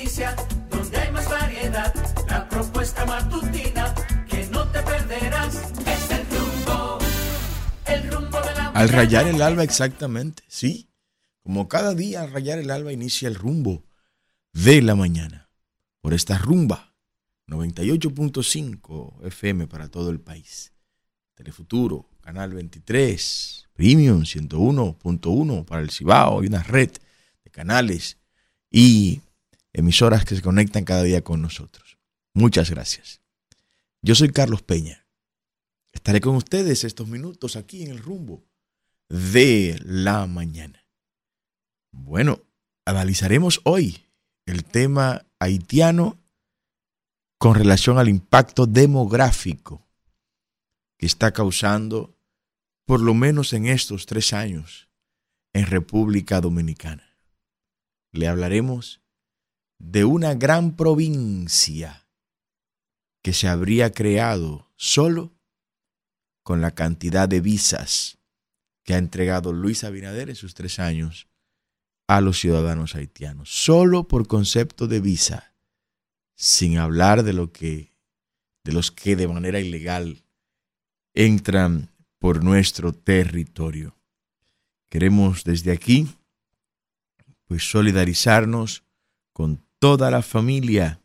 noticia, donde hay más variedad, la propuesta matutina que no te perderás es el rumbo, el rumbo de la Al rayar el alba, exactamente, sí. Como cada día al rayar el alba inicia el rumbo de la mañana. Por esta rumba, 98.5 FM para todo el país. Telefuturo, Canal 23, Premium 101.1 para el Cibao y una red de canales y emisoras que se conectan cada día con nosotros. Muchas gracias. Yo soy Carlos Peña. Estaré con ustedes estos minutos aquí en el rumbo de la mañana. Bueno, analizaremos hoy el tema haitiano con relación al impacto demográfico que está causando, por lo menos en estos tres años, en República Dominicana. Le hablaremos de una gran provincia que se habría creado solo con la cantidad de visas que ha entregado Luis Abinader en sus tres años a los ciudadanos haitianos, solo por concepto de visa, sin hablar de lo que de los que de manera ilegal entran por nuestro territorio. Queremos desde aquí pues solidarizarnos con toda la familia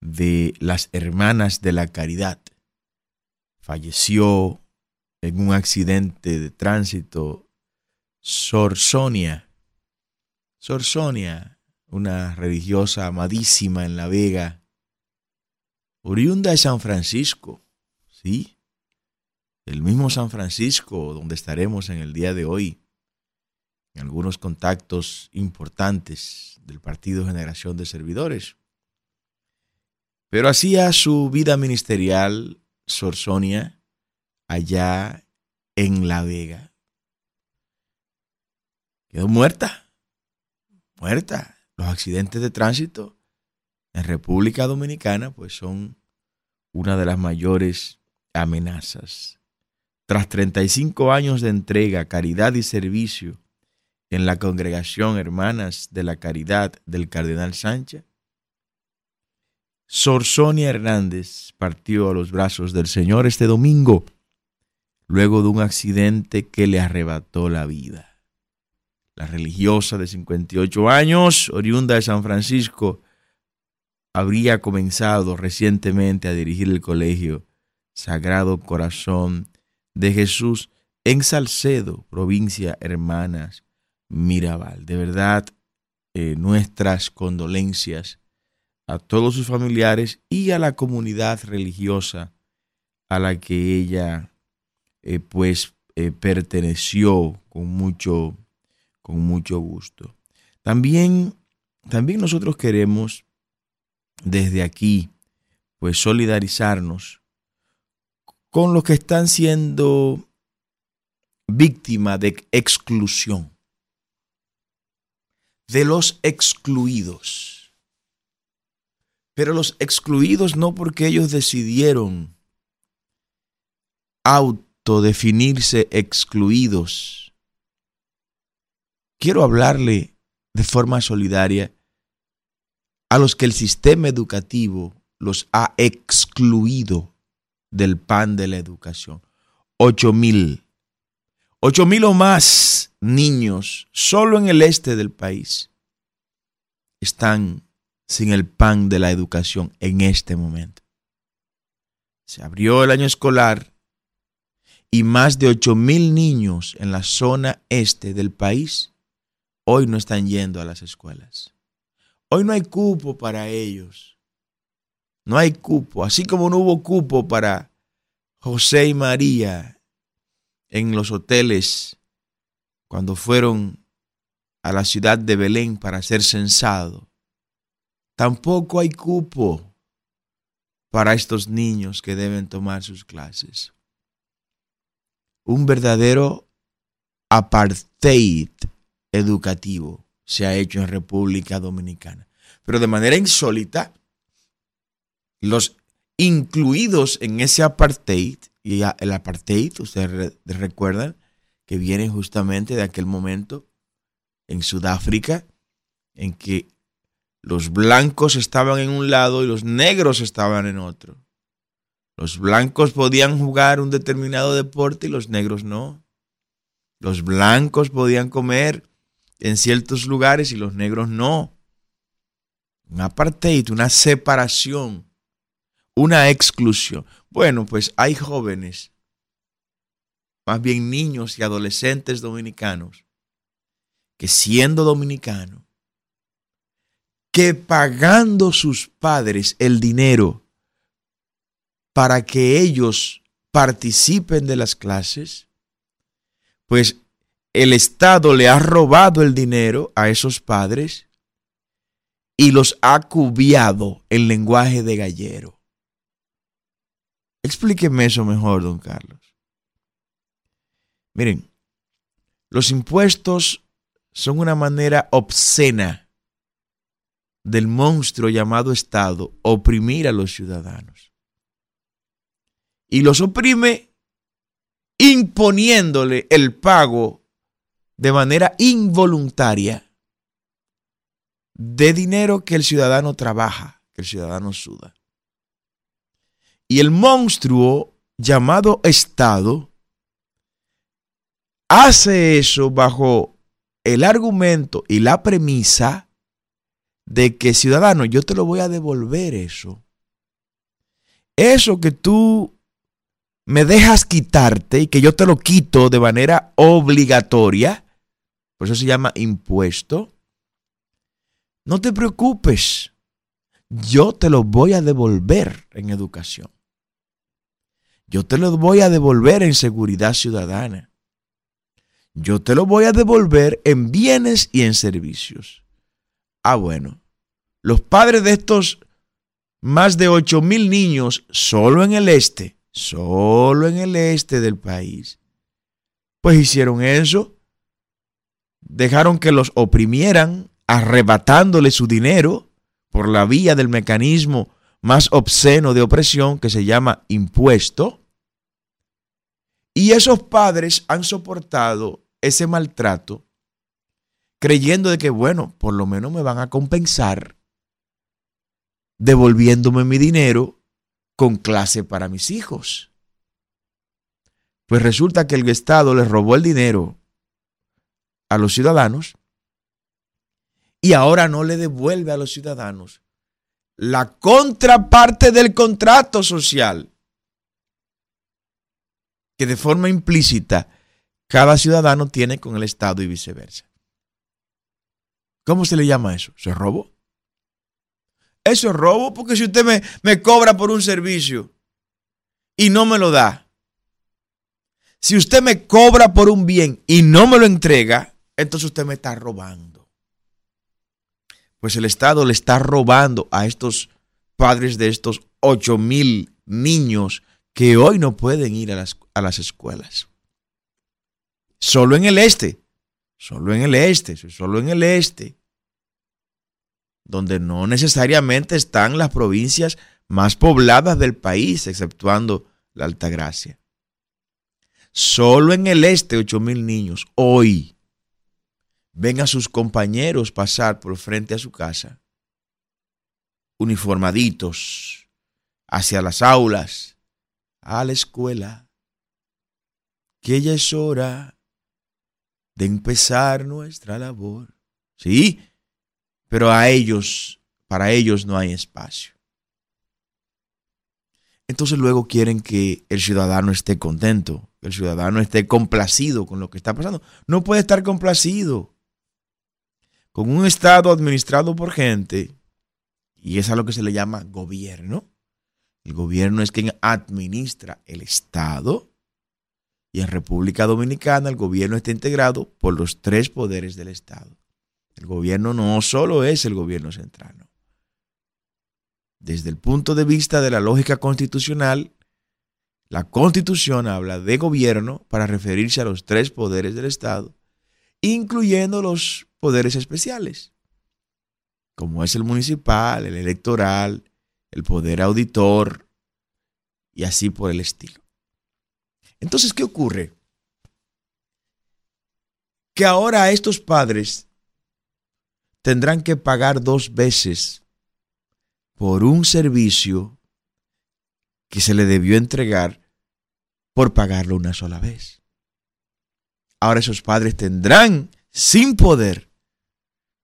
de las hermanas de la caridad. Falleció en un accidente de tránsito Sor Sonia. Sor Sonia, una religiosa amadísima en La Vega, oriunda de San Francisco, ¿sí? El mismo San Francisco donde estaremos en el día de hoy, en algunos contactos importantes del Partido Generación de Servidores. Pero hacía su vida ministerial Sor Sonia allá en La Vega quedó muerta. Muerta. Los accidentes de tránsito en República Dominicana pues son una de las mayores amenazas. Tras 35 años de entrega, caridad y servicio en la congregación Hermanas de la Caridad del Cardenal Sánchez, Sor Sonia Hernández partió a los brazos del Señor este domingo, luego de un accidente que le arrebató la vida. La religiosa de 58 años, oriunda de San Francisco, habría comenzado recientemente a dirigir el colegio Sagrado Corazón de Jesús en Salcedo, provincia Hermanas Mirabal. De verdad, eh, nuestras condolencias a todos sus familiares y a la comunidad religiosa a la que ella eh, pues eh, perteneció con mucho con mucho gusto. También, también nosotros queremos desde aquí, pues solidarizarnos con los que están siendo víctimas de exclusión, de los excluidos. Pero los excluidos no porque ellos decidieron autodefinirse excluidos, quiero hablarle de forma solidaria a los que el sistema educativo los ha excluido del pan de la educación. Ocho mil. Ocho mil o más niños solo en el este del país están sin el pan de la educación en este momento. Se abrió el año escolar y más de ocho mil niños en la zona este del país hoy no están yendo a las escuelas. Hoy no hay cupo para ellos. No hay cupo. Así como no hubo cupo para José y María en los hoteles cuando fueron a la ciudad de Belén para ser censado. Tampoco hay cupo para estos niños que deben tomar sus clases. Un verdadero apartheid educativo se ha hecho en República Dominicana. Pero de manera insólita, los incluidos en ese apartheid, y el apartheid, ustedes recuerdan, que viene justamente de aquel momento en Sudáfrica en que los blancos estaban en un lado y los negros estaban en otro. Los blancos podían jugar un determinado deporte y los negros no. Los blancos podían comer en ciertos lugares y los negros no. Un apartheid, una separación, una exclusión. Bueno, pues hay jóvenes, más bien niños y adolescentes dominicanos, que siendo dominicanos, que pagando sus padres el dinero para que ellos participen de las clases, pues el Estado le ha robado el dinero a esos padres y los ha cubiado en lenguaje de gallero. Explíqueme eso mejor, don Carlos. Miren, los impuestos son una manera obscena del monstruo llamado Estado oprimir a los ciudadanos. Y los oprime imponiéndole el pago de manera involuntaria de dinero que el ciudadano trabaja, que el ciudadano suda. Y el monstruo llamado Estado hace eso bajo el argumento y la premisa de que ciudadano, yo te lo voy a devolver eso. Eso que tú me dejas quitarte y que yo te lo quito de manera obligatoria, por eso se llama impuesto. No te preocupes, yo te lo voy a devolver en educación. Yo te lo voy a devolver en seguridad ciudadana. Yo te lo voy a devolver en bienes y en servicios. Ah, bueno, los padres de estos más de 8 mil niños solo en el este, solo en el este del país, pues hicieron eso, dejaron que los oprimieran, arrebatándole su dinero por la vía del mecanismo más obsceno de opresión que se llama impuesto. Y esos padres han soportado ese maltrato creyendo de que, bueno, por lo menos me van a compensar devolviéndome mi dinero con clase para mis hijos. Pues resulta que el Estado les robó el dinero a los ciudadanos y ahora no le devuelve a los ciudadanos la contraparte del contrato social que de forma implícita cada ciudadano tiene con el Estado y viceversa. ¿Cómo se le llama eso? ¿Se robó? Eso es robo porque si usted me, me cobra por un servicio y no me lo da, si usted me cobra por un bien y no me lo entrega, entonces usted me está robando. Pues el Estado le está robando a estos padres de estos 8 mil niños que hoy no pueden ir a las, a las escuelas. Solo en el este, solo en el este, solo en el este donde no necesariamente están las provincias más pobladas del país, exceptuando la Altagracia. Solo en el este, 8 mil niños hoy ven a sus compañeros pasar por frente a su casa, uniformaditos, hacia las aulas, a la escuela, que ya es hora de empezar nuestra labor. Sí, pero a ellos, para ellos no hay espacio. Entonces luego quieren que el ciudadano esté contento, que el ciudadano esté complacido con lo que está pasando. No puede estar complacido con un Estado administrado por gente, y es a lo que se le llama gobierno. El gobierno es quien administra el Estado. Y en República Dominicana el gobierno está integrado por los tres poderes del Estado. El gobierno no solo es el gobierno central. Desde el punto de vista de la lógica constitucional, la constitución habla de gobierno para referirse a los tres poderes del Estado, incluyendo los poderes especiales, como es el municipal, el electoral, el poder auditor y así por el estilo. Entonces, ¿qué ocurre? Que ahora estos padres tendrán que pagar dos veces por un servicio que se le debió entregar por pagarlo una sola vez. Ahora esos padres tendrán sin poder,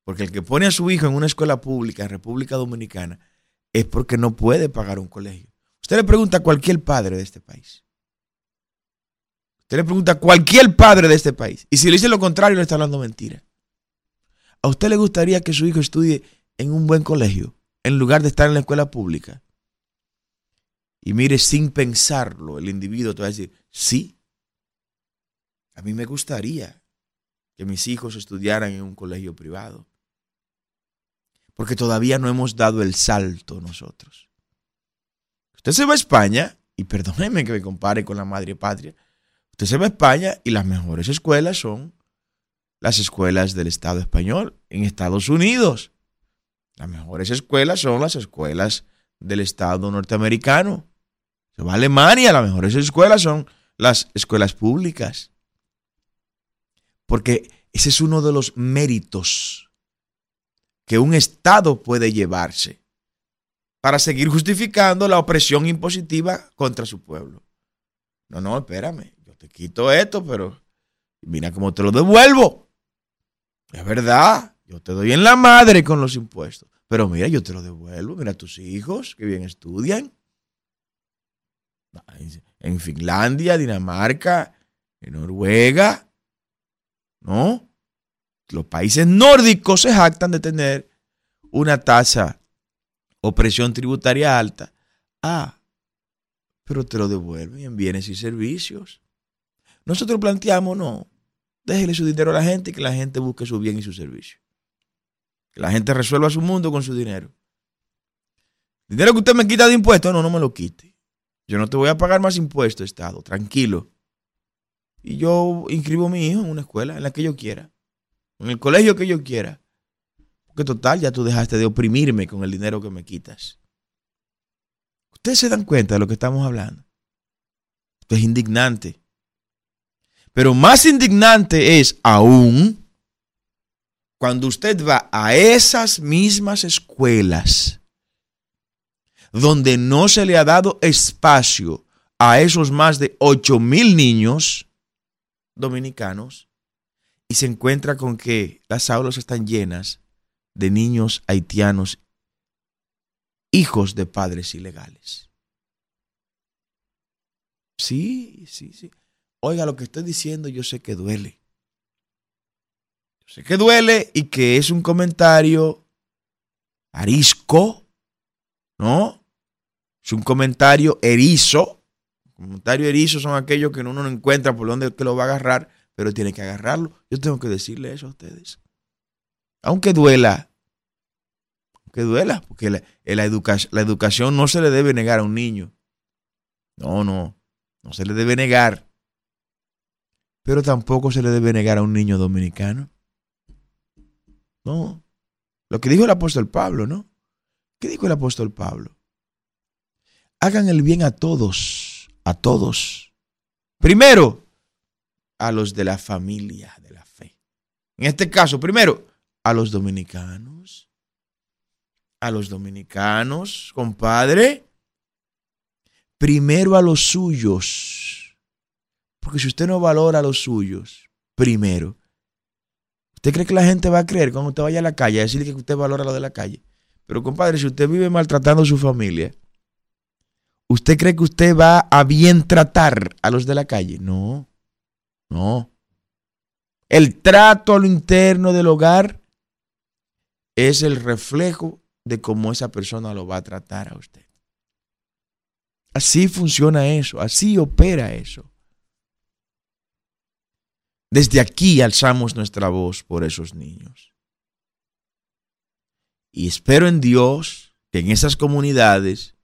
porque el que pone a su hijo en una escuela pública en República Dominicana es porque no puede pagar un colegio. Usted le pregunta a cualquier padre de este país. Usted le pregunta a cualquier padre de este país. Y si le dice lo contrario, le está hablando mentira. ¿A usted le gustaría que su hijo estudie en un buen colegio en lugar de estar en la escuela pública? Y mire, sin pensarlo, el individuo te va a decir, sí, a mí me gustaría que mis hijos estudiaran en un colegio privado. Porque todavía no hemos dado el salto nosotros. Usted se va a España, y perdóneme que me compare con la madre patria, usted se va a España y las mejores escuelas son las escuelas del Estado español en Estados Unidos. Las mejores escuelas son las escuelas del Estado norteamericano. Se va a Alemania, las mejores escuelas son las escuelas públicas. Porque ese es uno de los méritos que un Estado puede llevarse para seguir justificando la opresión impositiva contra su pueblo. No, no, espérame, yo te quito esto, pero mira cómo te lo devuelvo. Es verdad, yo te doy en la madre con los impuestos, pero mira, yo te lo devuelvo, mira a tus hijos que bien estudian, en Finlandia, Dinamarca, en Noruega, ¿no? Los países nórdicos se jactan de tener una tasa o presión tributaria alta. Ah, pero te lo devuelven en bienes y servicios. Nosotros planteamos, no, déjele su dinero a la gente y que la gente busque su bien y su servicio. Que la gente resuelva su mundo con su dinero. Dinero que usted me quita de impuestos, no, no me lo quite. Yo no te voy a pagar más impuestos, Estado, tranquilo. Y yo inscribo a mi hijo en una escuela, en la que yo quiera, en el colegio que yo quiera. Porque total, ya tú dejaste de oprimirme con el dinero que me quitas. Ustedes se dan cuenta de lo que estamos hablando. Esto es indignante. Pero más indignante es aún cuando usted va a esas mismas escuelas donde no se le ha dado espacio a esos más de 8 mil niños dominicanos y se encuentra con que las aulas están llenas de niños haitianos, hijos de padres ilegales. Sí, sí, sí. Oiga, lo que estoy diciendo yo sé que duele. Yo sé que duele y que es un comentario arisco, ¿no? Es un comentario erizo. Comentario erizo son aquellos que uno no encuentra por dónde que lo va a agarrar, pero tiene que agarrarlo. Yo tengo que decirle eso a ustedes. Aunque duela, aunque duela, porque la, la educación no se le debe negar a un niño. No, no, no se le debe negar. Pero tampoco se le debe negar a un niño dominicano. No. Lo que dijo el apóstol Pablo, ¿no? ¿Qué dijo el apóstol Pablo? hagan el bien a todos, a todos. Primero, a los de la familia de la fe. En este caso, primero, a los dominicanos. A los dominicanos, compadre. Primero a los suyos. Porque si usted no valora a los suyos, primero, ¿usted cree que la gente va a creer cuando usted vaya a la calle a decirle que usted valora lo de la calle? Pero compadre, si usted vive maltratando a su familia, ¿Usted cree que usted va a bien tratar a los de la calle? No, no. El trato a lo interno del hogar es el reflejo de cómo esa persona lo va a tratar a usted. Así funciona eso, así opera eso. Desde aquí alzamos nuestra voz por esos niños. Y espero en Dios que en esas comunidades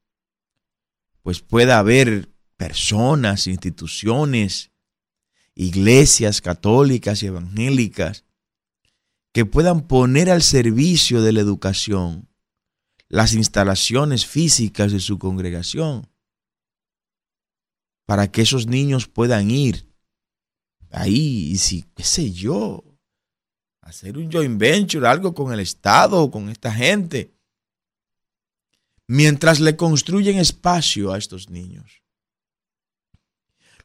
pues pueda haber personas, instituciones, iglesias católicas y evangélicas que puedan poner al servicio de la educación las instalaciones físicas de su congregación para que esos niños puedan ir ahí y si, qué sé yo, hacer un joint venture, algo con el Estado, con esta gente, mientras le construyen espacio a estos niños.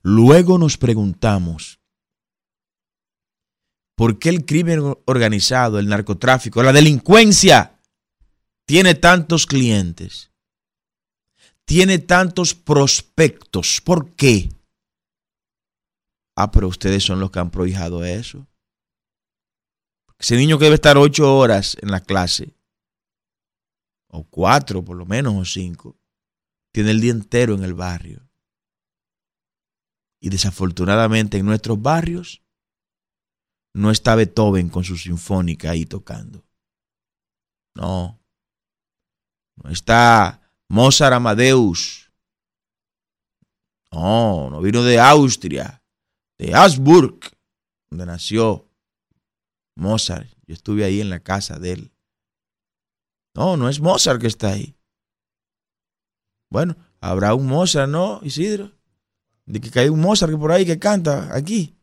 Luego nos preguntamos, ¿por qué el crimen organizado, el narcotráfico, la delincuencia tiene tantos clientes? Tiene tantos prospectos. ¿Por qué? Ah, pero ustedes son los que han prohijado eso. Ese niño que debe estar ocho horas en la clase, o cuatro por lo menos, o cinco, tiene el día entero en el barrio. Y desafortunadamente en nuestros barrios no está Beethoven con su sinfónica ahí tocando. No. No está Mozart Amadeus. No, no vino de Austria de Habsburg, donde nació Mozart. Yo estuve ahí en la casa de él. No, no es Mozart que está ahí. Bueno, habrá un Mozart, ¿no, Isidro? De que hay un Mozart por ahí que canta aquí.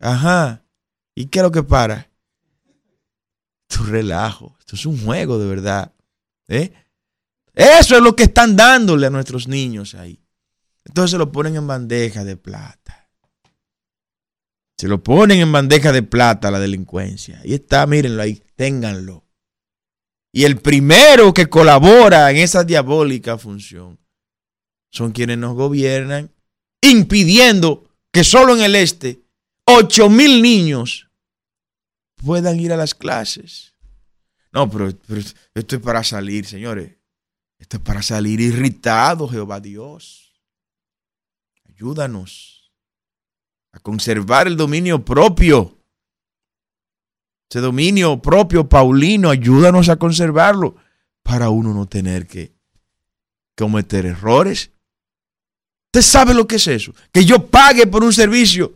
Ajá. ¿Y qué es lo que para? Tu relajo. Esto es un juego de verdad. ¿Eh? Eso es lo que están dándole a nuestros niños ahí. Entonces se lo ponen en bandeja de plata. Se lo ponen en bandeja de plata la delincuencia. Ahí está, mírenlo ahí, ténganlo. Y el primero que colabora en esa diabólica función son quienes nos gobiernan, impidiendo que solo en el este 8 mil niños puedan ir a las clases. No, pero, esto es para salir, señores. Esto es para salir irritado, Jehová Dios. Ayúdanos a conservar el dominio propio. Ese dominio propio paulino, ayúdanos a conservarlo para uno no tener que cometer errores. ¿Usted sabe lo que es eso? Que yo pague por un servicio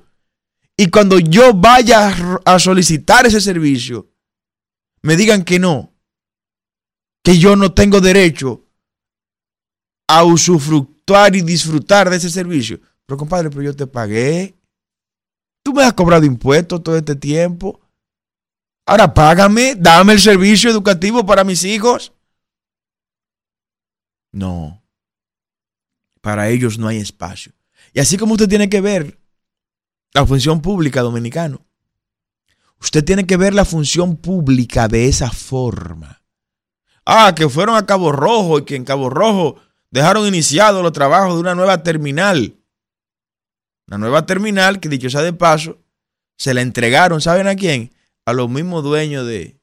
y cuando yo vaya a solicitar ese servicio, me digan que no, que yo no tengo derecho a usufructuar y disfrutar de ese servicio. Pero compadre, pero yo te pagué. Tú me has cobrado impuestos todo este tiempo. Ahora págame, dame el servicio educativo para mis hijos. No. Para ellos no hay espacio. Y así como usted tiene que ver la función pública dominicana, usted tiene que ver la función pública de esa forma. Ah, que fueron a Cabo Rojo y que en Cabo Rojo dejaron iniciados los trabajos de una nueva terminal. La nueva terminal, que dicho sea de paso, se la entregaron, ¿saben a quién? A los mismos dueños de,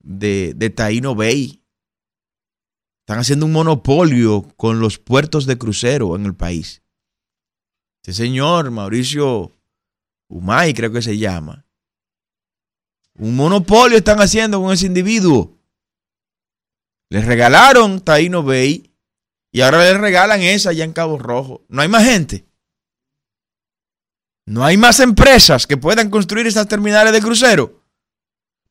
de, de Taino Bay. Están haciendo un monopolio con los puertos de crucero en el país. Este señor, Mauricio Umay, creo que se llama. Un monopolio están haciendo con ese individuo. Les regalaron Taino Bay y ahora les regalan esa allá en Cabo Rojo. No hay más gente. No hay más empresas que puedan construir esas terminales de crucero.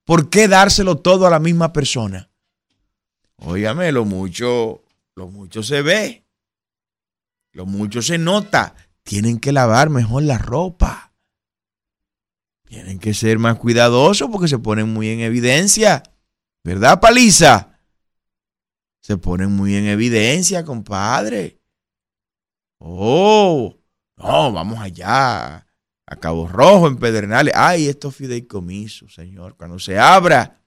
¿Por qué dárselo todo a la misma persona? Óigame, lo mucho, lo mucho se ve. Lo mucho se nota. Tienen que lavar mejor la ropa. Tienen que ser más cuidadosos porque se ponen muy en evidencia. ¿Verdad, paliza? Se ponen muy en evidencia, compadre. Oh, no, vamos allá a Cabo Rojo, en Pedernales. Ay, estos fideicomisos, Señor. Cuando se abra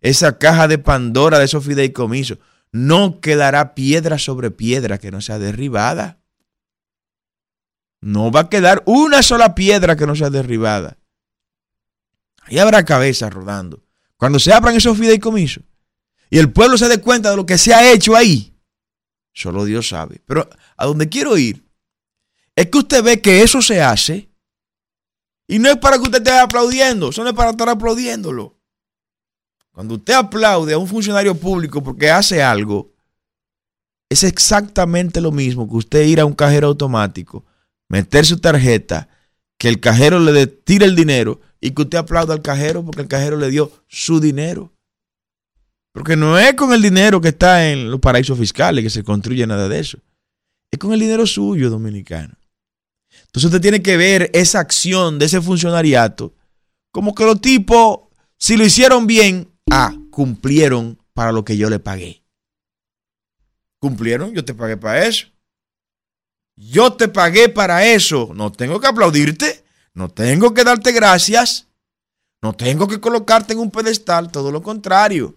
esa caja de Pandora de esos fideicomisos, no quedará piedra sobre piedra que no sea derribada. No va a quedar una sola piedra que no sea derribada. Ahí habrá cabezas rodando. Cuando se abran esos fideicomisos y el pueblo se dé cuenta de lo que se ha hecho ahí, solo Dios sabe. Pero a donde quiero ir es que usted ve que eso se hace y no es para que usted esté aplaudiendo, eso no es para estar aplaudiéndolo. Cuando usted aplaude a un funcionario público porque hace algo, es exactamente lo mismo que usted ir a un cajero automático, meter su tarjeta, que el cajero le tire el dinero y que usted aplaude al cajero porque el cajero le dio su dinero. Porque no es con el dinero que está en los paraísos fiscales que se construye nada de eso. Es con el dinero suyo, dominicano. Entonces usted tiene que ver esa acción de ese funcionariato como que los tipos, si lo hicieron bien, ah, cumplieron para lo que yo le pagué. ¿Cumplieron? Yo te pagué para eso. Yo te pagué para eso. No tengo que aplaudirte. No tengo que darte gracias. No tengo que colocarte en un pedestal. Todo lo contrario.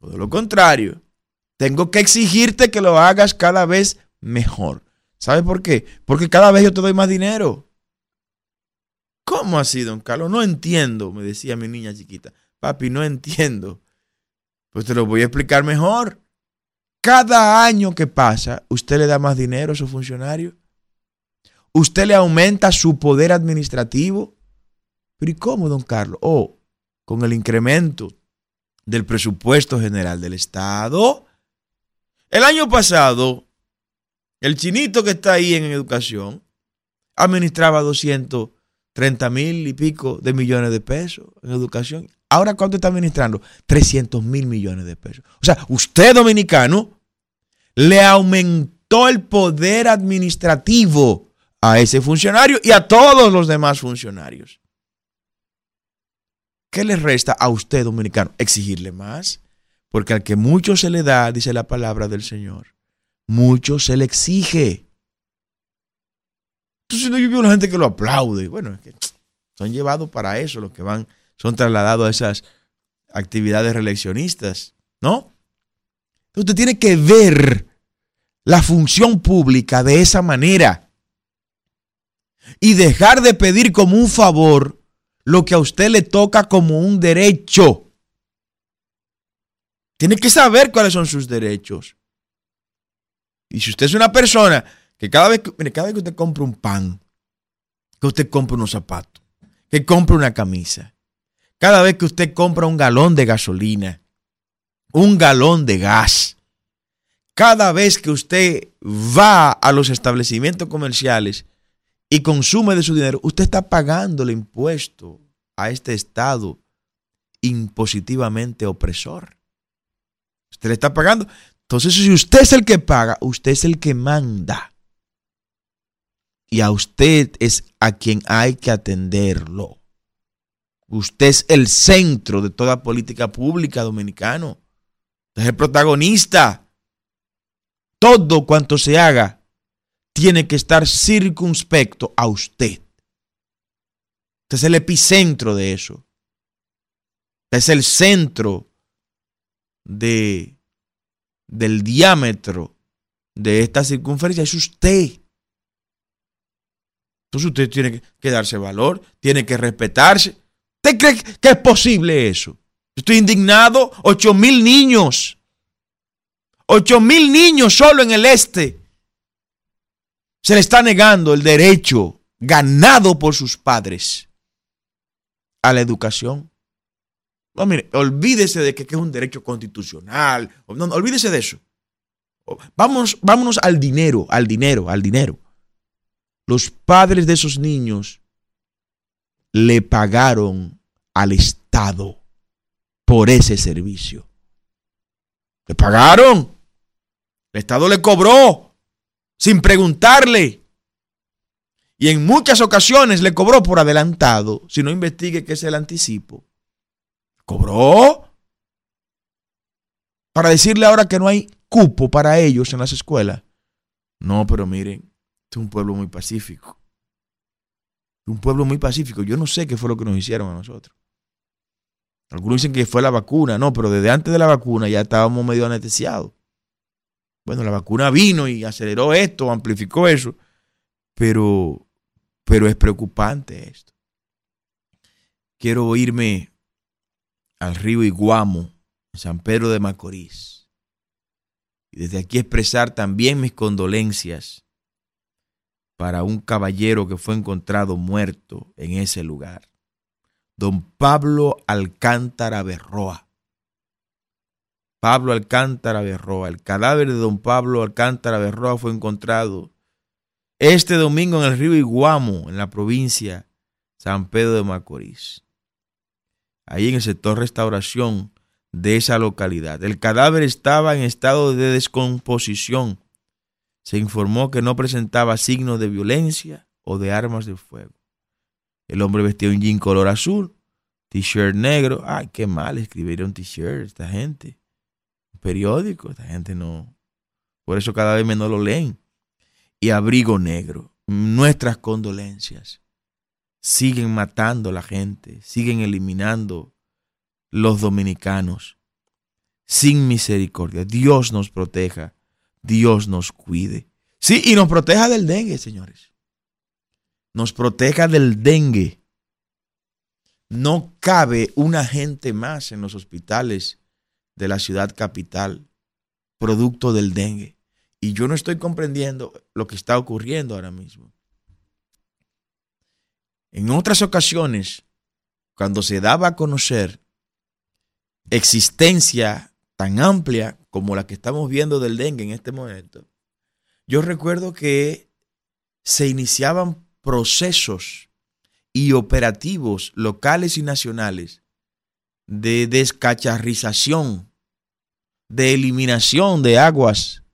Todo lo contrario. Tengo que exigirte que lo hagas cada vez mejor. ¿Sabe por qué? Porque cada vez yo te doy más dinero. ¿Cómo así, don Carlos? No entiendo, me decía mi niña chiquita. Papi, no entiendo. Pues te lo voy a explicar mejor. Cada año que pasa, usted le da más dinero a su funcionario. Usted le aumenta su poder administrativo. Pero ¿y cómo, don Carlos? Oh, con el incremento del presupuesto general del Estado. El año pasado, el chinito que está ahí en educación administraba 230 mil y pico de millones de pesos en educación. Ahora, ¿cuánto está administrando? 300 mil millones de pesos. O sea, usted dominicano le aumentó el poder administrativo a ese funcionario y a todos los demás funcionarios. ¿Qué le resta a usted, dominicano? Exigirle más. Porque al que mucho se le da, dice la palabra del Señor, mucho se le exige. Entonces yo veo a la gente que lo aplaude. Bueno, es que son llevados para eso, los que van, son trasladados a esas actividades reeleccionistas, ¿no? Usted tiene que ver la función pública de esa manera y dejar de pedir como un favor lo que a usted le toca como un derecho. Tiene que saber cuáles son sus derechos. Y si usted es una persona que cada vez que, cada vez que usted compra un pan, que usted compra unos zapatos, que compra una camisa, cada vez que usted compra un galón de gasolina, un galón de gas, cada vez que usted va a los establecimientos comerciales y consume de su dinero, usted está pagando el impuesto a este Estado impositivamente opresor. Usted le está pagando. Entonces, si usted es el que paga, usted es el que manda. Y a usted es a quien hay que atenderlo. Usted es el centro de toda política pública dominicano. Usted es el protagonista. Todo cuanto se haga tiene que estar circunspecto a usted. Usted es el epicentro de eso. Usted es el centro de, del diámetro de esta circunferencia. Es usted. Entonces usted tiene que darse valor, tiene que respetarse. ¿Usted cree que es posible eso? Estoy indignado. Ocho mil niños. Ocho mil niños solo en el este. Se le está negando el derecho ganado por sus padres a la educación. No, mire, olvídese de que, es un derecho constitucional. No, olvídese de eso. Vamos, vámonos al dinero, al dinero, al dinero. Los padres de esos niños le pagaron al Estado por ese servicio. Le pagaron. El Estado le cobró sin preguntarle. Y en muchas ocasiones le cobró por adelantado, si no investigue qué es el anticipo. ¿Cobró? Para decirle ahora que no hay cupo para ellos en las escuelas. No, pero miren, este es un pueblo muy pacífico. Un pueblo muy pacífico. Yo no sé qué fue lo que nos hicieron a nosotros. Algunos dicen que fue la vacuna. No, pero desde antes de la vacuna ya estábamos medio anestesiados. Bueno, la vacuna vino y aceleró esto, amplificó eso. Pero pero es preocupante esto. Quiero irme al río Iguamo, en San Pedro de Macorís. Y desde aquí expresar también mis condolencias para un caballero que fue encontrado muerto en ese lugar. Don Pablo Alcántara Berroa. Pablo Alcántara Berroa. El cadáver de don Pablo Alcántara Berroa fue encontrado este domingo en el río Iguamo, en la provincia San Pedro de Macorís. Ahí en el sector restauración de esa localidad. El cadáver estaba en estado de descomposición. Se informó que no presentaba signos de violencia o de armas de fuego. El hombre vestía un jean color azul, t-shirt negro. Ay, qué mal escribir un t-shirt esta gente. Periódico, esta gente no. Por eso cada vez menos lo leen. Y abrigo negro. Nuestras condolencias. Siguen matando a la gente, siguen eliminando los dominicanos sin misericordia. Dios nos proteja, Dios nos cuide. Sí, y nos proteja del dengue, señores. Nos proteja del dengue. No cabe una gente más en los hospitales de la ciudad capital producto del dengue. Y yo no estoy comprendiendo lo que está ocurriendo ahora mismo. En otras ocasiones, cuando se daba a conocer existencia tan amplia como la que estamos viendo del dengue en este momento, yo recuerdo que se iniciaban procesos y operativos locales y nacionales de descacharrización, de eliminación de aguas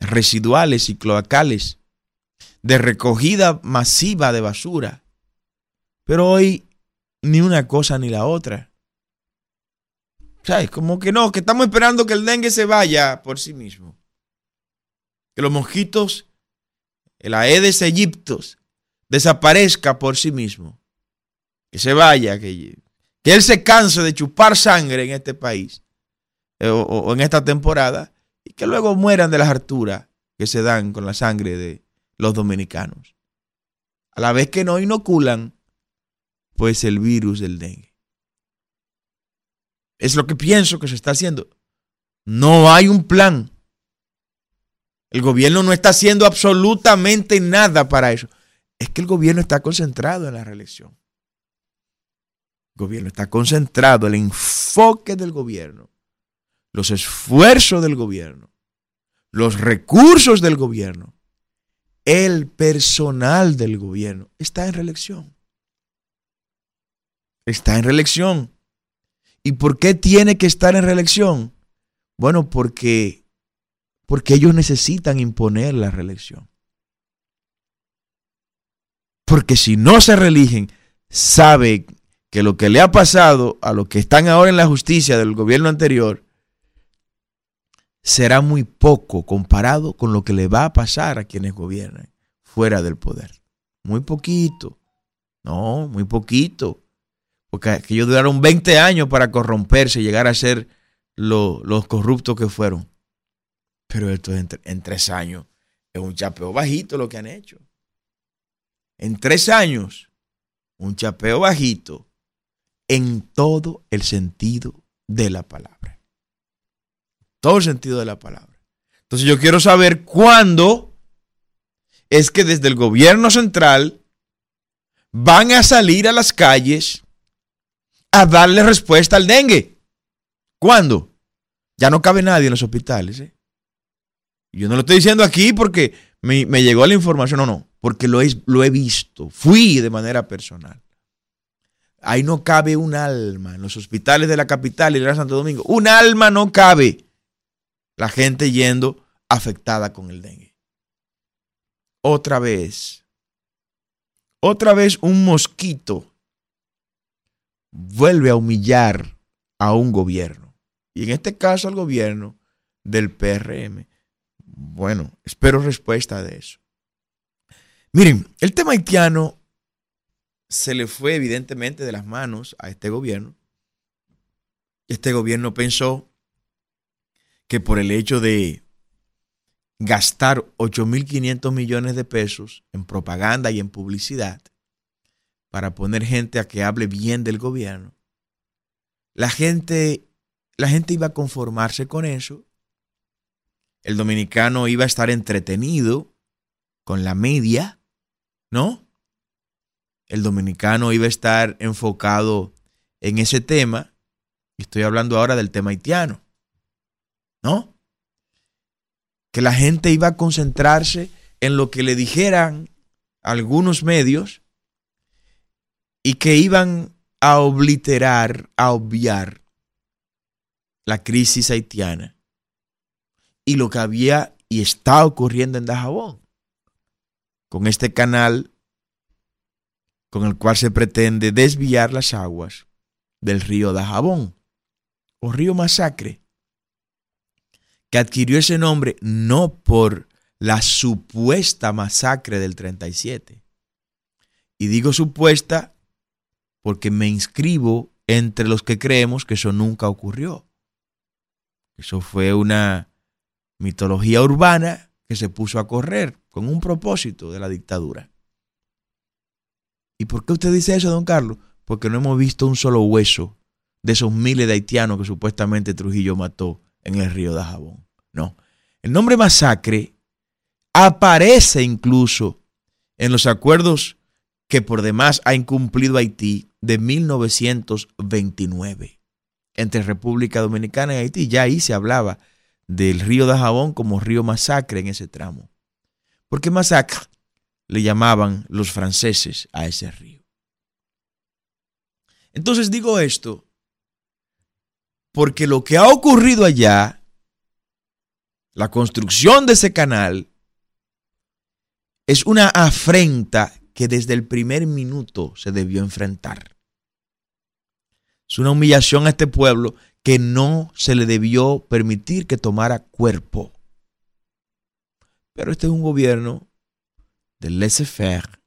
residuales y cloacales, de recogida masiva de basura. Pero hoy ni una cosa ni la otra. ¿Sabes? Como que no, que estamos esperando que el dengue se vaya por sí mismo. Que los mosquitos, el Aedes aegyptus, desaparezca por sí mismo. Que se vaya, que, que él se canse de chupar sangre en este país eh, o, en esta temporada y que luego mueran de las harturas que se dan con la sangre de los dominicanos. A la vez que no inoculan, pues el virus del dengue. Es lo que pienso que se está haciendo. No hay un plan. El gobierno no está haciendo absolutamente nada para eso. Es que el gobierno está concentrado en la reelección. El gobierno está concentrado, el enfoque del gobierno, los esfuerzos del gobierno, los recursos del gobierno, el personal del gobierno está en reelección. Está en reelección. ¿Y por qué tiene que estar en reelección? Bueno, porque, porque ellos necesitan imponer la reelección. Porque si no se reeligen, sabe que lo que le ha pasado a los que están ahora en la justicia del gobierno anterior será muy poco comparado con lo que le va a pasar a quienes gobiernan fuera del poder. Muy poquito. No, muy poquito porque ellos duraron 20 años para corromperse y llegar a ser los corruptos que fueron. Pero esto en, en tres años es un chapeo bajito lo que han hecho. En tres años, un chapeo bajito en todo el sentido de la palabra. Todo el sentido de la palabra. Entonces yo quiero saber cuándo es que desde el gobierno central van a salir a las calles a darle respuesta al dengue. ¿Cuándo? Ya no cabe nadie en los hospitales. ¿eh? Yo no lo estoy diciendo aquí porque me, llegó la información, no, no, porque lo, he visto, fui de manera personal. Ahí no cabe un alma en los hospitales de la capital y de Santo Domingo. Un alma no cabe. La gente yendo afectada con el dengue. Otra vez. Otra vez un mosquito vuelve a humillar a un gobierno. Y en este caso al gobierno del PRM. Bueno, espero respuesta de eso. Miren, el tema haitiano se le fue evidentemente de las manos a este gobierno. Este gobierno pensó que por el hecho de gastar 8.500 millones de pesos en propaganda y en publicidad, para poner gente a que hable bien del gobierno, la gente, la gente iba a conformarse con eso. El dominicano iba a estar entretenido con la media, ¿no? El dominicano iba a estar enfocado en ese tema. Estoy hablando ahora del tema haitiano, ¿no? Que la gente iba a concentrarse en lo que le dijeran algunos medios y que iban a obliterar, a obviar la crisis haitiana y lo que había y está ocurriendo en Dajabón con este canal con el cual se pretende desviar las aguas del río Dajabón o río Masacre, que adquirió ese nombre no por la supuesta masacre del 37. Y digo supuesta porque me inscribo entre los que creemos que eso nunca ocurrió. Eso fue una mitología urbana que se puso a correr con un propósito de la dictadura. ¿Y por qué usted dice eso, don Carlos? Porque no hemos visto un solo hueso de esos miles de haitianos que supuestamente Trujillo mató en el río de Jabón. No. El nombre masacre aparece incluso en los acuerdos que por demás ha incumplido Haití de 1929 entre República Dominicana y Haití. Ya ahí se hablaba del río de Jabón como río Masacre en ese tramo. Porque Masacre le llamaban los franceses a ese río. Entonces digo esto porque lo que ha ocurrido allá, la construcción de ese canal, es una afrenta que desde el primer minuto se debió enfrentar. Es una humillación a este pueblo que no se le debió permitir que tomara cuerpo. Pero este es un gobierno del laissez-faire,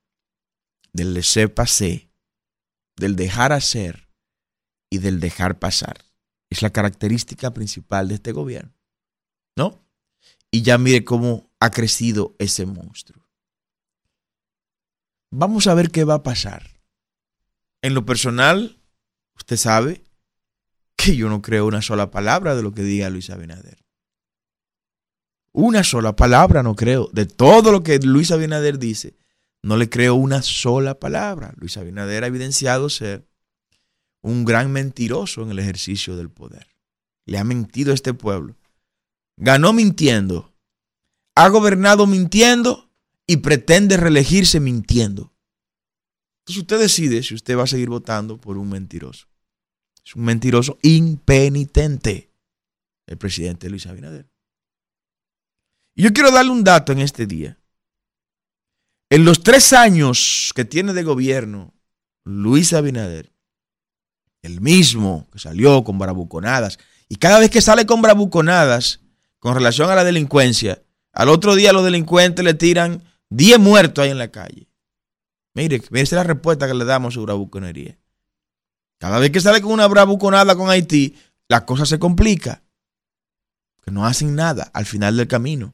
del laissez-passer, del dejar hacer y del dejar pasar. Es la característica principal de este gobierno. ¿No? Y ya mire cómo ha crecido ese monstruo. Vamos a ver qué va a pasar. En lo personal, usted sabe que yo no creo una sola palabra de lo que diga Luis Abinader. Una sola palabra no creo. De todo lo que Luis Abinader dice, no le creo una sola palabra. Luis Abinader ha evidenciado ser un gran mentiroso en el ejercicio del poder. Le ha mentido a este pueblo. Ganó mintiendo. Ha gobernado mintiendo y pretende reelegirse mintiendo. Entonces usted decide si usted va a seguir votando por un mentiroso. Es un mentiroso impenitente, el presidente Luis Abinader. Y yo quiero darle un dato en este día. En los tres años que tiene de gobierno Luis Abinader, el mismo que salió con bravuconadas, y cada vez que sale con bravuconadas con relación a la delincuencia, al otro día los delincuentes le tiran 10 muertos ahí en la calle. Mire, esa es la respuesta que le damos a su bravuconería. Cada vez que sale con una bravuconada con Haití, la cosa se complica. Que no hacen nada al final del camino.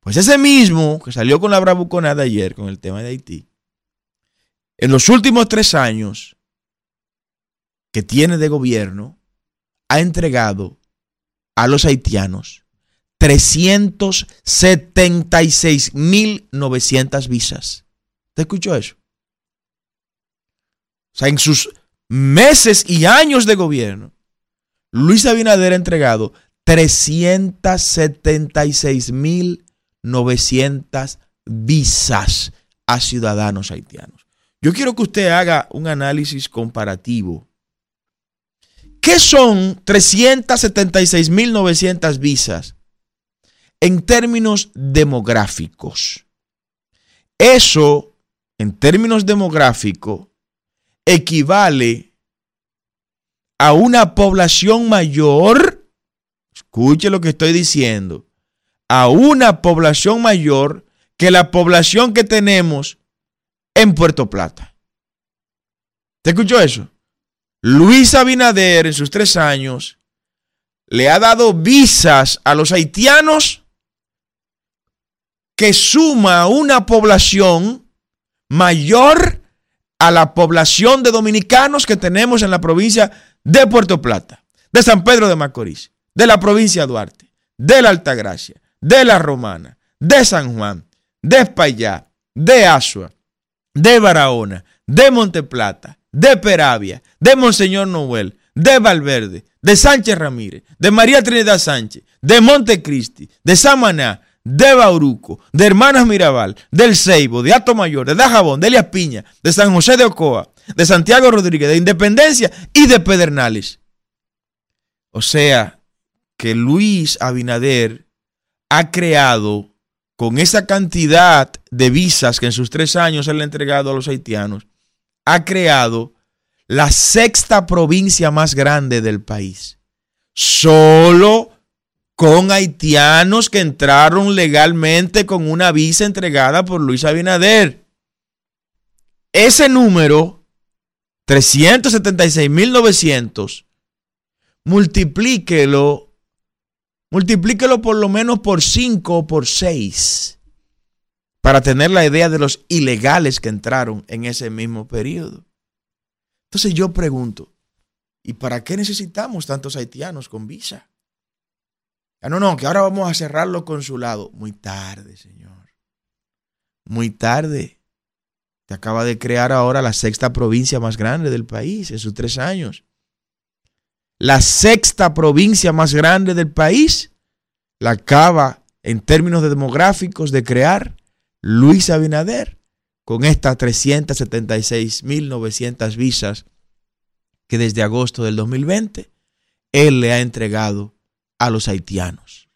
Pues ese mismo que salió con la bravuconada ayer con el tema de Haití, en los últimos tres años que tiene de gobierno, ha entregado a los haitianos 376.900 visas. ¿Te escuchó eso? O sea, en sus meses y años de gobierno, Luis Abinader ha entregado 376.900 visas a ciudadanos haitianos. Yo quiero que usted haga un análisis comparativo. ¿Qué son 376.900 visas en términos demográficos? Eso en términos demográficos, equivale a una población mayor, escuche lo que estoy diciendo, a una población mayor que la población que tenemos en Puerto Plata. ¿Te escuchó eso? Luis Abinader en sus tres años le ha dado visas a los haitianos que suma una población mayor a la población de dominicanos que tenemos en la provincia de Puerto Plata, de San Pedro de Macorís, de la provincia de Duarte, de la Altagracia, de la Romana, de San Juan, de Espaillá, de Asua, de Barahona, de Monteplata, de Peravia, de Monseñor Noel, de Valverde, de Sánchez Ramírez, de María Trinidad Sánchez, de Montecristi, de Samaná, de Bauruco, de Hermanas Mirabal, del Ceibo, de Ato Mayor, de Dajabón, de Elias Piña, de San José de Ocoa, de Santiago Rodríguez, de Independencia y de Pedernales. O sea, que Luis Abinader ha creado con esa cantidad de visas que en sus tres años él ha entregado a los haitianos, ha creado la sexta provincia más grande del país. Solo con haitianos que entraron legalmente con una visa entregada por Luis Abinader. Ese número, 376.900, multiplíquelo, multiplíquelo por lo menos por 5 o por 6 para tener la idea de los ilegales que entraron en ese mismo periodo. Entonces yo pregunto, ¿y para qué necesitamos tantos haitianos con visa? Ah, no, no, que ahora vamos a cerrar los consulados. Muy tarde, señor. Muy tarde. Te acaba de crear ahora la sexta provincia más grande del país en sus tres años. La sexta provincia más grande del país la acaba, en términos de demográficos, de crear Luis Abinader con estas 376.900 visas que desde agosto del 2020 él le ha entregado a los haitianos.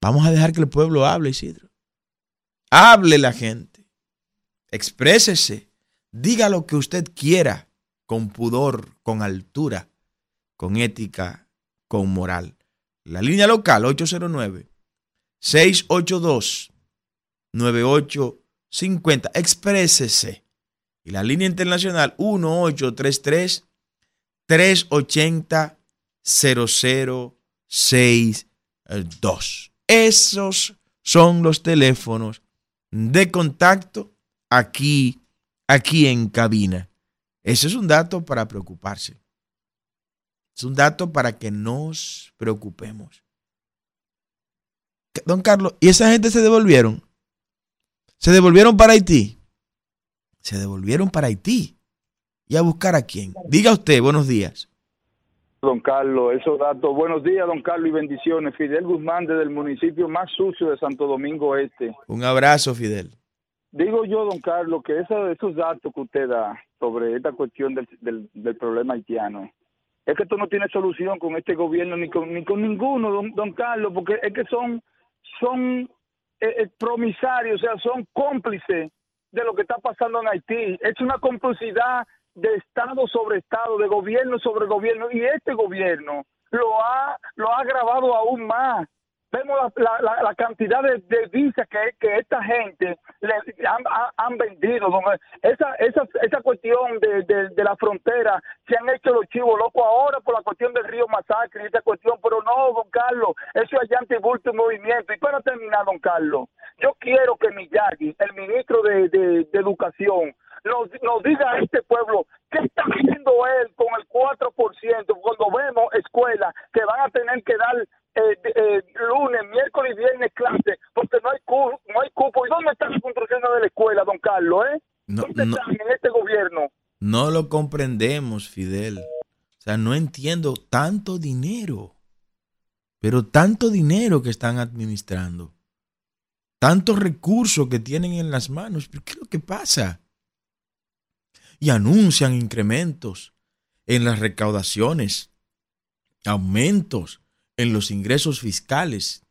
Vamos a dejar que el pueblo hable, Isidro. Hable la gente. Exprésese. Diga lo que usted quiera con pudor, con altura, con ética, con moral. La línea local 809 682 9850. Exprésese. Y la línea internacional 1833 380 0062. Esos son los teléfonos de contacto aquí, aquí en cabina. Ese es un dato para preocuparse. Es un dato para que nos preocupemos. Don Carlos, ¿y esa gente se devolvieron? ¿Se devolvieron para Haití? Se devolvieron para Haití. ¿Y a buscar a quién? Diga usted, buenos días. Don Carlos, esos datos. Buenos días, don Carlos, y bendiciones. Fidel Guzmán, desde el municipio más sucio de Santo Domingo Este. Un abrazo, Fidel. Digo yo, don Carlos, que esos datos que usted da sobre esta cuestión del, del, problema haitiano, es que esto no tiene solución con este gobierno ni con, ni con ninguno, don, don Carlos, porque es que son, son eh, eh, promisarios, o sea, son cómplices de lo que está pasando en Haití. Es una complicidad de Estado sobre Estado, de gobierno sobre gobierno, y este gobierno lo ha, lo ha agravado aún más. Vemos la, la, la cantidad de, de visas que, que, esta gente le han, vendido. Esa, esa, esa cuestión de, de, la frontera se han hecho los chivos locos ahora por la cuestión del río Masacre y esa cuestión, pero no, don Carlos, eso es antibulto y movimiento. Y para terminar, don Carlos, yo quiero que Miyagi, el ministro de Educación, nos, nos diga a este pueblo qué está haciendo él con el 4% cuando vemos escuelas que van a tener que dar eh, eh, lunes, miércoles y viernes clase porque no hay, cupo, no hay cupo. ¿Y dónde está la construcción de la escuela, don Carlos? Eh? ¿Dónde no, están en este gobierno? No lo comprendemos, Fidel. O sea, no entiendo tanto dinero, pero tanto dinero que están administrando, tantos recursos que tienen en las manos. ¿Qué es lo que pasa? Y anuncian incrementos en las recaudaciones, aumentos en los ingresos fiscales.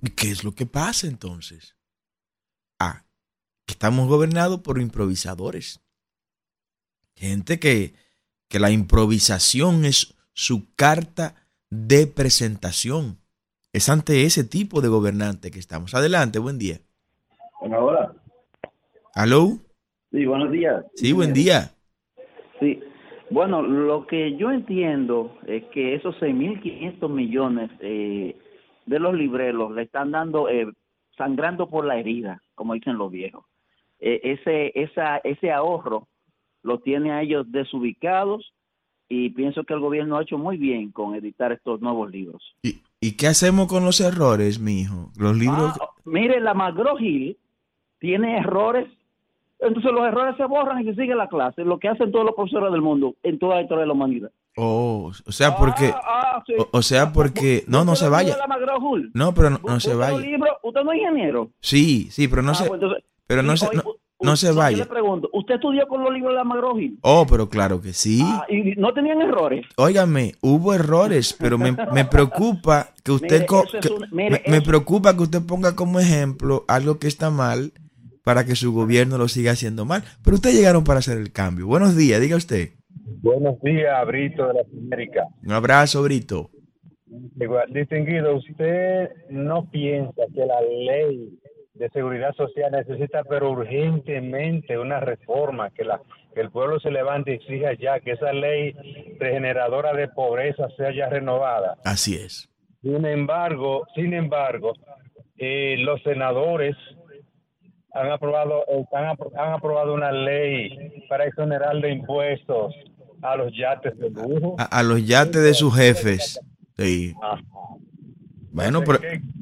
¿Y qué es lo que pasa entonces? Ah, estamos gobernados por improvisadores. Gente que, que la improvisación es su carta de presentación. Es ante ese tipo de gobernante que estamos. Adelante, buen día. Hola, hola. ¿Aló? Sí, buenos días. Sí, buen día. Sí. Bueno, lo que yo entiendo es que esos 6.500 millones eh, de los libreros le están dando, eh, sangrando por la herida, como dicen los viejos. Eh, ese, esa, ese ahorro lo tiene a ellos desubicados y pienso que el gobierno ha hecho muy bien con editar estos nuevos libros. ¿Y, y qué hacemos con los errores, mijo? Los libros... Ah, mire, la Magro tiene errores entonces los errores se borran y se sigue la clase, lo que hacen todos los profesores del mundo en toda la historia de la humanidad. Oh, o sea, porque. Ah, ah, sí. o, o, sea, porque. No, no se vaya. No, pero no, no se vaya. Libro, ¿Usted no es ingeniero? Sí, sí, pero no ah, se. Pues entonces, pero no se. No, no se vaya. Yo le pregunto, ¿usted estudió con los libros de la Magro-Hill? Oh, pero claro que sí. Ah, ¿Y no tenían errores? Óigame, hubo errores, pero me, me preocupa que usted. Mire, mire, me, me preocupa que usted ponga como ejemplo algo que está mal para que su gobierno lo siga haciendo mal. Pero ustedes llegaron para hacer el cambio. Buenos días, diga usted. Buenos días, Brito de la América. Un abrazo, Brito. Distinguido, ¿usted no piensa que la ley de seguridad social necesita, pero urgentemente, una reforma, que, la, que el pueblo se levante y exija ya que esa ley regeneradora de pobreza sea ya renovada? Así es. Sin embargo, sin embargo, eh, los senadores han aprobado, han, han aprobado una ley para exonerar de impuestos a los yates de lujo. A, a los yates de sus jefes. Sí. Bueno, por,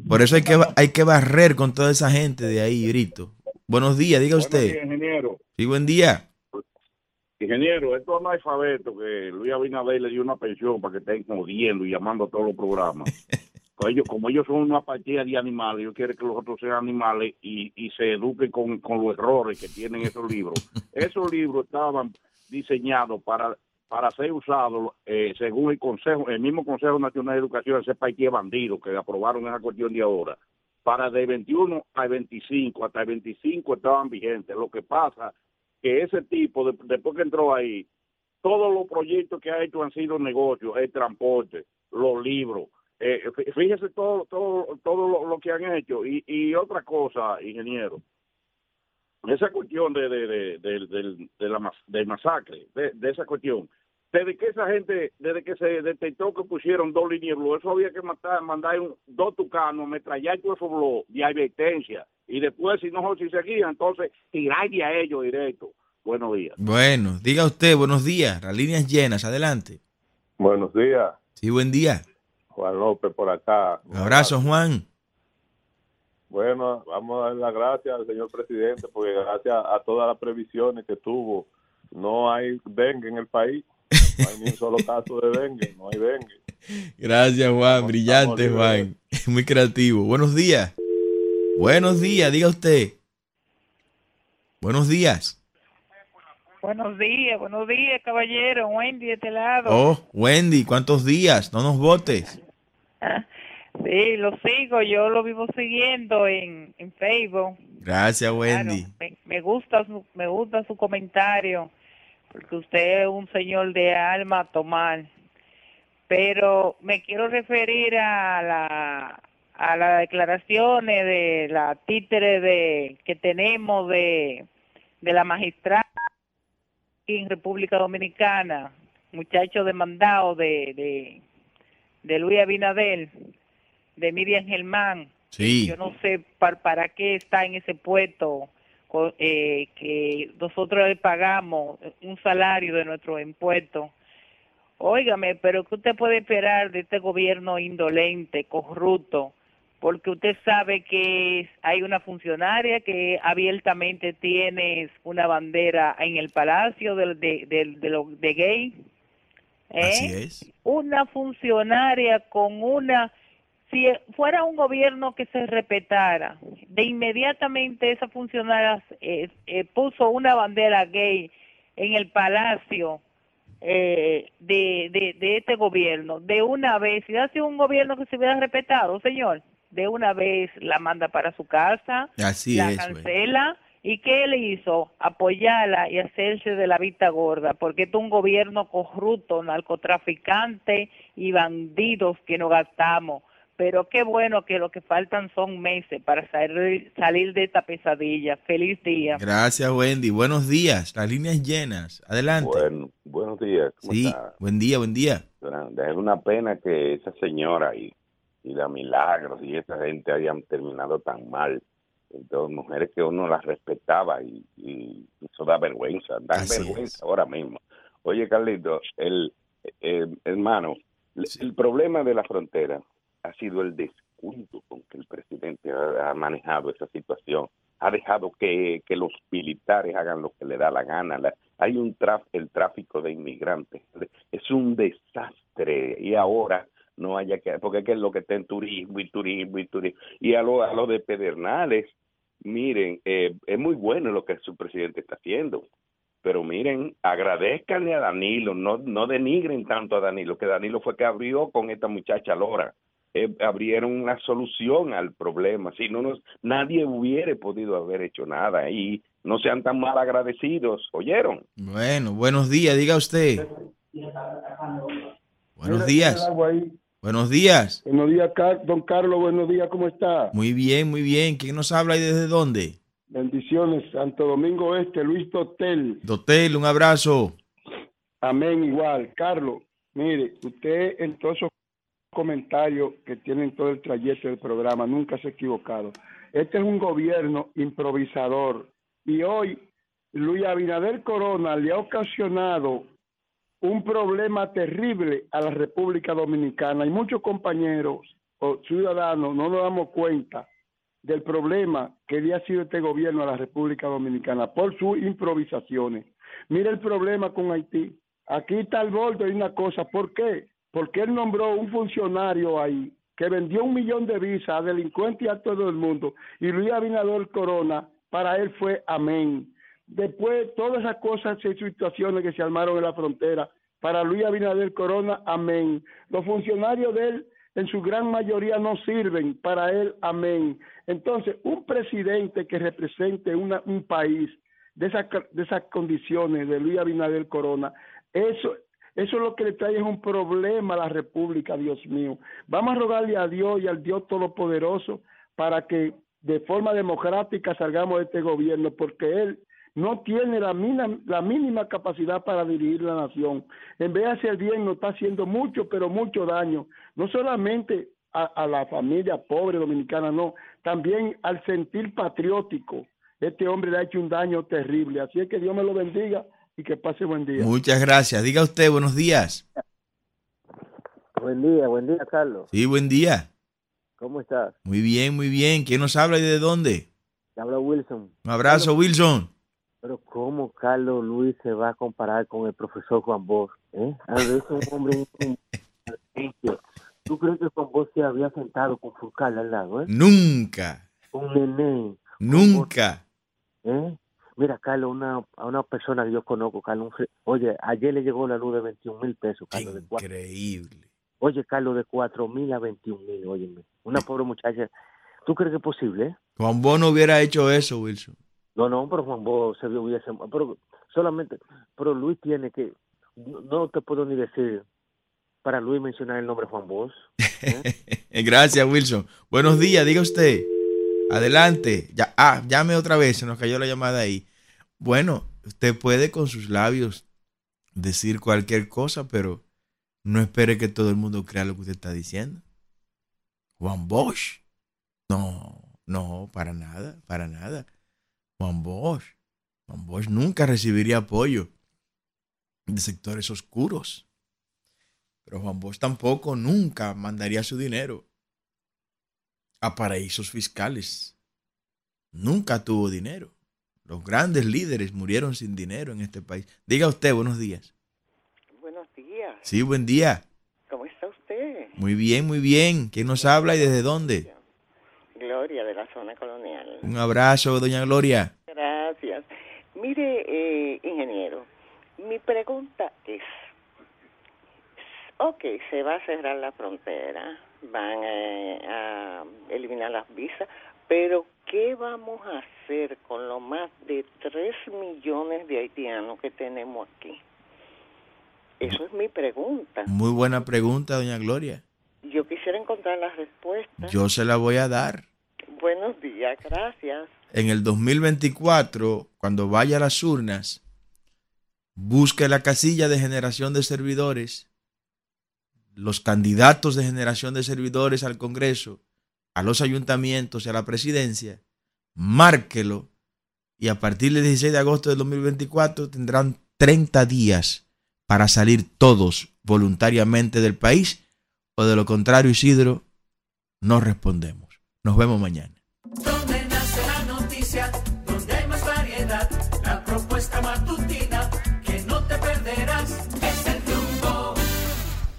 por, eso hay que, hay que barrer con toda esa gente de ahí, Brito. Buenos días, diga usted. Días, ingeniero. Sí, buen día. Ingeniero, esto es analfabeto que Luis Abinader le dio una pensión para que estén jodiendo y llamando a todos los programas. ellos, como ellos son una partida de animales, ellos quieren que los otros sean animales y, y se eduquen con, con los errores que tienen esos libros. esos libros estaban diseñados para para ser usados eh, según el consejo el mismo consejo nacional de educación ese país de bandido que aprobaron esa cuestión de ahora para de 21 al 25 hasta el 25 estaban vigentes lo que pasa que ese tipo de, después que entró ahí todos los proyectos que ha hecho han sido negocios el transporte los libros eh, fíjese todo todo todo lo, lo, que han hecho y, y otra cosa ingeniero esa cuestión de, de, de, de, de la del masacre, de, esa cuestión, desde que esa gente, desde que se detectó que pusieron dos líneas blue, eso había que matar, mandar un, dos tucanos, metrallar todo eso blue de advertencia, y después, si no, si seguía, entonces tirarle a ellos directo. Buenos días. Bueno, diga usted, buenos días, las líneas llenas, adelante. Buenos días. Sí, buen día. Juan López por acá. Un abrazo, Juan. Bueno, vamos a dar las gracias al señor presidente porque gracias a todas las previsiones que tuvo, no hay dengue en el país. No hay ni un solo caso de dengue, no hay dengue. Gracias, Juan. Brillante, Juan. Muy creativo. Buenos días. Buenos días, diga usted. Buenos días. Buenos días, buenos días, caballero. Wendy de este lado. Oh, Wendy, ¿cuántos días? No nos votes. Sí, lo sigo, yo lo vivo siguiendo en, en Facebook. Gracias, Wendy. Claro, me, me, gusta su, me gusta su comentario, porque usted es un señor de alma tomar. Pero me quiero referir a la a las declaraciones de la títere de que tenemos de, de la magistrada en República Dominicana, muchacho demandado de, de, de Luis Abinadel de Miriam Germán. Sí. Yo no sé para, para qué está en ese puesto eh, que nosotros le pagamos un salario de nuestro impuesto. Óigame, pero ¿qué usted puede esperar de este gobierno indolente, corrupto? Porque usted sabe que hay una funcionaria que abiertamente tiene una bandera en el palacio de, de, de, de, de gay. ¿Eh? Así es. Una funcionaria con una si fuera un gobierno que se respetara, de inmediatamente esa funcionaria eh, eh, puso una bandera gay en el palacio eh, de, de, de, este gobierno, de una vez, si ha sido un gobierno que se hubiera respetado, señor, de una vez la manda para su casa, Así la es, cancela. ¿Y qué le hizo? Apoyarla y hacerse de la vista gorda, porque es un gobierno corrupto, narcotraficante y bandidos que no gastamos pero qué bueno que lo que faltan son meses para salir, salir de esta pesadilla. Feliz día. Gracias, Wendy. Buenos días. Las líneas llenas. Adelante. Bueno, buenos días. ¿Cómo sí, está? buen día, buen día. Es una pena que esa señora y, y la Milagros y esa gente hayan terminado tan mal. Entonces, mujeres que uno las respetaba y, y eso da vergüenza, da Así vergüenza es. ahora mismo. Oye, Carlito, el eh, hermano, Sí. el problema de la frontera ha sido el descuido con que el presidente ha, ha manejado esa situación. Ha dejado que, que, los militares hagan lo que le da la gana. La, hay un traf, el tráfico de inmigrantes. Es un desastre. Y ahora no haya que, porque es que es lo que está en turismo y turismo y turismo. Y a lo, a lo de Pedernales, miren, eh, es muy bueno lo que su presidente está haciendo. Pero miren, agradezcanle a Danilo, no, no denigren tanto a Danilo, que Danilo fue que abrió con esta muchacha Lora eh, abrieron una solución al problema. Si no, nos, nadie hubiera podido haber hecho nada y no sean tan mal agradecidos. ¿Oyeron? Bueno, buenos días, diga usted. Buenos días. Buenos días. Buenos días, don Carlos. Buenos días, ¿cómo está? Muy bien, muy bien. ¿Quién nos habla y desde dónde? Bendiciones, Santo Domingo Este, Luis Dotel. Dotel, un abrazo. Amén, igual. Carlos, mire, usted en todos esos comentarios que tienen todo el trayecto del programa, nunca se ha equivocado. Este es un gobierno improvisador y hoy Luis Abinader Corona le ha ocasionado un problema terrible a la República Dominicana y muchos compañeros o ciudadanos no nos damos cuenta del problema que le ha sido este gobierno a la República Dominicana por sus improvisaciones. Mira el problema con Haití. Aquí está el borde de una cosa. ¿Por qué? Porque él nombró un funcionario ahí que vendió un millón de visas a delincuentes y a todo el mundo. Y Luis Abinader Corona, para él fue amén. Después, todas esas cosas y situaciones que se armaron en la frontera, para Luis Abinader Corona, amén. Los funcionarios de él, en su gran mayoría, no sirven para él, amén. Entonces, un presidente que represente una, un país de, esa, de esas condiciones de Luis Abinader Corona, eso, eso es lo que le trae un problema a la República, Dios mío. Vamos a rogarle a Dios y al Dios Todopoderoso para que de forma democrática salgamos de este gobierno, porque él no tiene la mínima, la mínima capacidad para dirigir la nación. En vez de hacer bien, nos está haciendo mucho, pero mucho daño. No solamente a, a, la familia pobre dominicana, no, también al sentir patriótico. Este hombre le ha hecho un daño terrible. Así es que Dios me lo bendiga y que pase buen día. Muchas gracias. Diga usted, buenos días. Buen día, buen día, Carlos. Sí, buen día. ¿Cómo estás? Muy bien, muy bien. ¿Quién nos habla y de dónde? Te habla Wilson. Un abrazo, Wilson. Pero ¿cómo Carlos Luis se va a comparar con el profesor Juan Bosch? ¿Eh? A ver, es un hombre ¿Tú crees que Juan Bosch se había sentado con Furcal al lado? Eh? Nunca. Un nené. Nunca. ¿Eh? Mira, Carlos, una, a una persona que yo conozco, Carlos, un, oye, ayer le llegó la luz de 21 mil pesos, Carlos. De cuatro, Increíble. oye, Carlos, de 4 mil a 21 mil, óyeme. Una pobre muchacha. ¿Tú crees que es posible? Eh? Juan Bosch no hubiera hecho eso, Wilson. No, no, pero Juan Bosch se hubiese... Pero solamente... Pero Luis tiene que... No, te puedo ni decir para Luis mencionar el nombre Juan Bosch. Gracias, Wilson. Buenos días, diga usted. Adelante. Ya, ah, llame otra vez, se nos cayó la llamada ahí. Bueno, usted puede con sus labios decir cualquier cosa, pero no espere que todo el mundo crea lo que usted está diciendo. Juan Bosch. No, no, para nada, para nada. Juan Bosch. Juan Bosch nunca recibiría apoyo de sectores oscuros. Pero Juan Bosch tampoco nunca mandaría su dinero a paraísos fiscales. Nunca tuvo dinero. Los grandes líderes murieron sin dinero en este país. Diga usted, buenos días. Buenos días. Sí, buen día. ¿Cómo está usted? Muy bien, muy bien. ¿Quién nos habla y desde dónde? Gloria, de la zona colonial. Un abrazo, doña Gloria. Gracias. Mire, eh, ingeniero, mi pregunta es, ok, se va a cerrar la frontera, van eh, a eliminar las visas, pero ¿qué vamos a hacer con los más de 3 millones de haitianos que tenemos aquí? Eso es mi pregunta. Muy buena pregunta, doña Gloria. Yo quisiera encontrar la respuesta. Yo se la voy a dar. Buenos días, gracias. En el 2024, cuando vaya a las urnas, busque la casilla de generación de servidores, los candidatos de generación de servidores al Congreso, a los ayuntamientos y a la presidencia, márquelo y a partir del 16 de agosto del 2024 tendrán 30 días para salir todos voluntariamente del país o de lo contrario, Isidro, no respondemos. Nos vemos mañana.